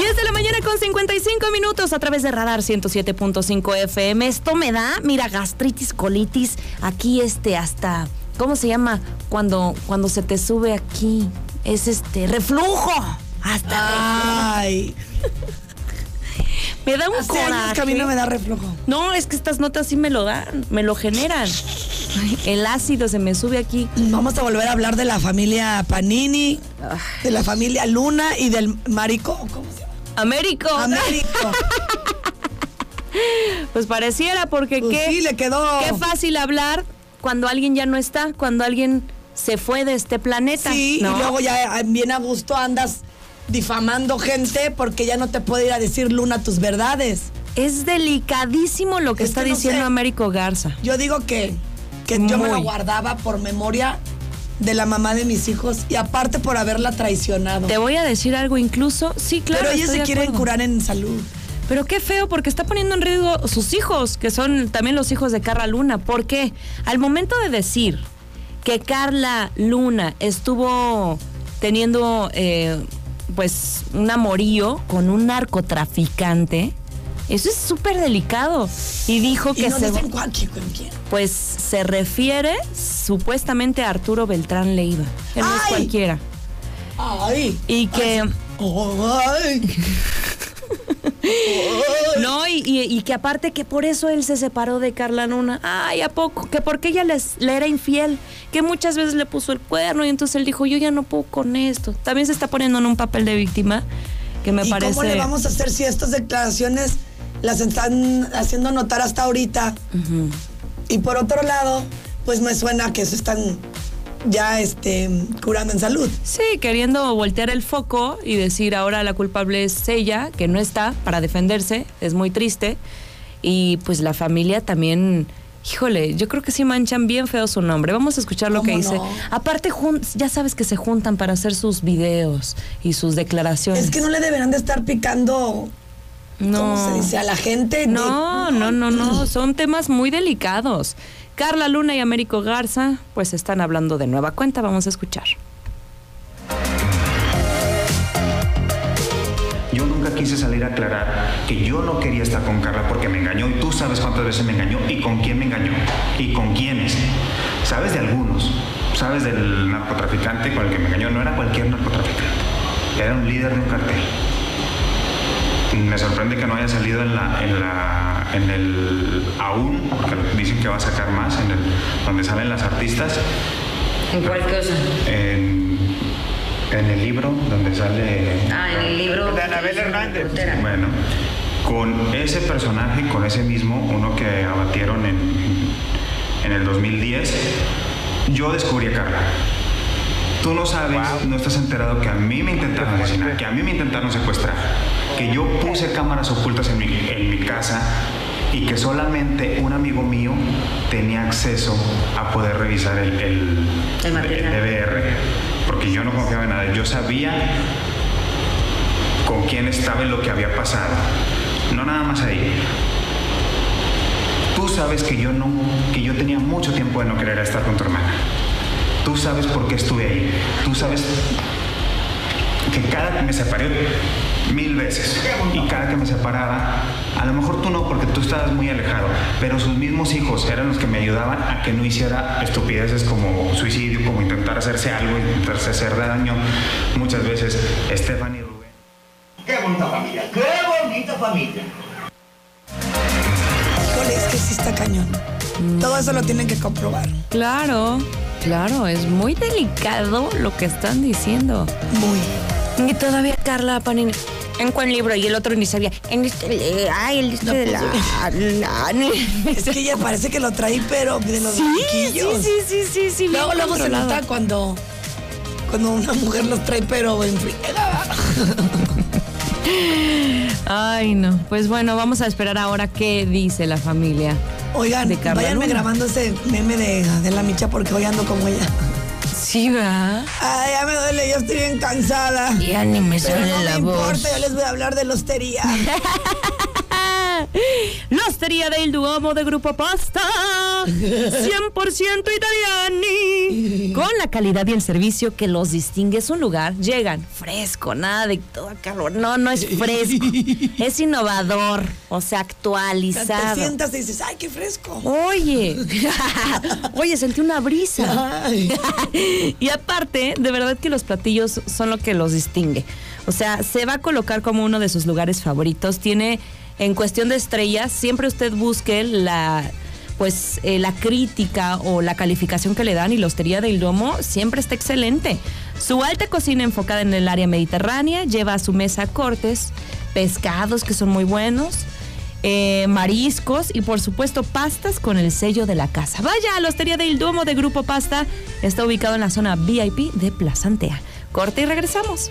10 de la mañana con 55 minutos a través de Radar 107.5 FM. Esto me da, mira, gastritis, colitis, aquí este hasta, ¿cómo se llama? Cuando, cuando se te sube aquí, es este, reflujo. Hasta. Ay. Me da un Hace años coraje. que a mí no me da reflujo. No, es que estas notas sí me lo dan, me lo generan. El ácido se me sube aquí. Vamos a volver a hablar de la familia Panini, de la familia Luna y del Marico. ¿Cómo se llama? Américo. Américo. Pues pareciera, porque Pues qué, sí, le quedó. qué fácil hablar cuando alguien ya no está, cuando alguien se fue de este planeta. Sí, ¿no? y luego ya eh, bien a gusto andas difamando gente porque ya no te puede ir a decir Luna tus verdades. Es delicadísimo lo que Es está no diciendo sé. Américo Garza. Yo digo que, que yo me lo guardaba por memoria de la mamá de mis hijos y aparte por haberla traicionado. Te voy a decir algo incluso. Sí, claro. Pero ellos se quieren acuerdo. curar en salud. Pero qué feo, porque está poniendo en riesgo sus hijos, que son también los hijos de Carla Luna. ¿Por qué? Al momento de decir que Carla Luna estuvo teniendo eh, pues un amorío con un narcotraficante, eso es súper delicado. Y dijo Y que no se, dicen pues se refiere supuestamente a Arturo Beltrán Leiva, que no es cualquiera. Ay. Y que... Ay. No, y, y- y que aparte que por eso él se separó de Carla Luna. Ay, ¿a poco? Que porque ella les, le era infiel. Que muchas veces le puso el cuerno y entonces él dijo, yo ya no puedo con esto. También se está poniendo en un papel de víctima que me ¿Y parece... cómo le vamos a hacer si estas declaraciones las están haciendo notar hasta ahorita? Y por otro lado, pues me suena que se están ya este, curando en salud. Sí, queriendo voltear el foco y decir ahora la culpable es ella, que no está para defenderse, es muy triste. Y pues la familia también, híjole, yo creo que sí manchan bien feo su nombre. Vamos a escuchar lo que ¿Cómo dice. no? Aparte, ya sabes que se juntan para hacer sus videos y sus declaraciones. Es que no le deberán de estar picando, no. ¿cómo se dice? A la gente. No, no, no, no, son temas muy delicados. Carla Luna y Américo Garza, pues están hablando de nueva cuenta, vamos a escuchar. Yo nunca quise salir a aclarar que yo no quería estar con Carla porque me engañó y tú sabes cuántas veces me engañó y con quién me engañó y con quiénes. Sabes de algunos, sabes del narcotraficante con el que me engañó, no era cualquier narcotraficante, era un líder de un cartel. Me sorprende que no haya salido en la, en la, en el aún, porque dicen que va a sacar más, en el, donde salen las artistas, ¿En cuál cosa? en, en el libro donde sale Ah, en el libro. de Anabel Hernández. Bueno, con ese personaje, con ese mismo, uno que abatieron en, en el 2010, yo descubrí a Carla. Tú no sabes, no estás enterado que a mí me intentaron asesinar, que a mí me intentaron secuestrar, que yo puse cámaras ocultas en mi, en mi casa y que solamente un amigo mío tenía acceso a poder revisar el, el, El material. el DVR, porque yo no confiaba en nada. Yo sabía con quién estaba y lo que había pasado. No nada más ahí. Tú sabes que yo no, que yo tenía mucho tiempo de no querer estar con tu hermana. Tú sabes por qué estuve ahí. Tú sabes que cada que me separé mil veces y cada que me separaba, a lo mejor tú no porque tú estabas muy alejado, pero sus mismos hijos eran los que me ayudaban a que no hiciera estupideces como suicidio, como intentar hacerse algo, intentarse hacer daño. Muchas veces Stephanie y Rubén. Qué bonita familia, qué bonita familia. Híjole, es que sí está cañón. Todo eso lo tienen que comprobar. Claro, claro, es muy delicado lo que están diciendo. Muy. Y todavía Carla Panini. ¿En cuál libro? Y el otro ni sabía. En este. Ay, el este No, de pues, la. la- Es que ella parece que lo trae, pero de los Sí, sí, chiquillos. sí, sí, sí, sí. Luego, bien luego se nota cuando, cuando una mujer los trae, pero en friega. Ay, no. Pues bueno, vamos a esperar ahora qué dice la familia. Oigan, De váyanme grabando ese meme de, de la micha porque hoy ando como ella. Sí, va. Ay, ya me duele, ya estoy bien cansada. Ya ni me Pero no la me voz. importa, yo les voy a hablar de la hostería. La Osteria del Duomo de Grupo Pasta, 100% italiani, con la calidad y el servicio que los distingue. Es un lugar, llegan fresco, nada de todo calor. No, no es fresco, es innovador, o sea, Te actualizado. sientas y dices, ay, qué fresco. Oye, oye, sentí una brisa. Y aparte, de verdad que los platillos son lo que los distingue. O sea, se va a colocar como uno de sus lugares favoritos. Tiene, en cuestión de estrellas, siempre usted busque la pues eh, la crítica o la calificación que le dan y la Hostería del Domo siempre está excelente. Su alta cocina enfocada en el área mediterránea lleva a su mesa cortes, pescados que son muy buenos, eh, mariscos y por supuesto pastas con el sello de la casa. Vaya a la Hostería del Duomo de Grupo Pasta. Está ubicado en la zona VIP de Plaza Antea. Corte y regresamos.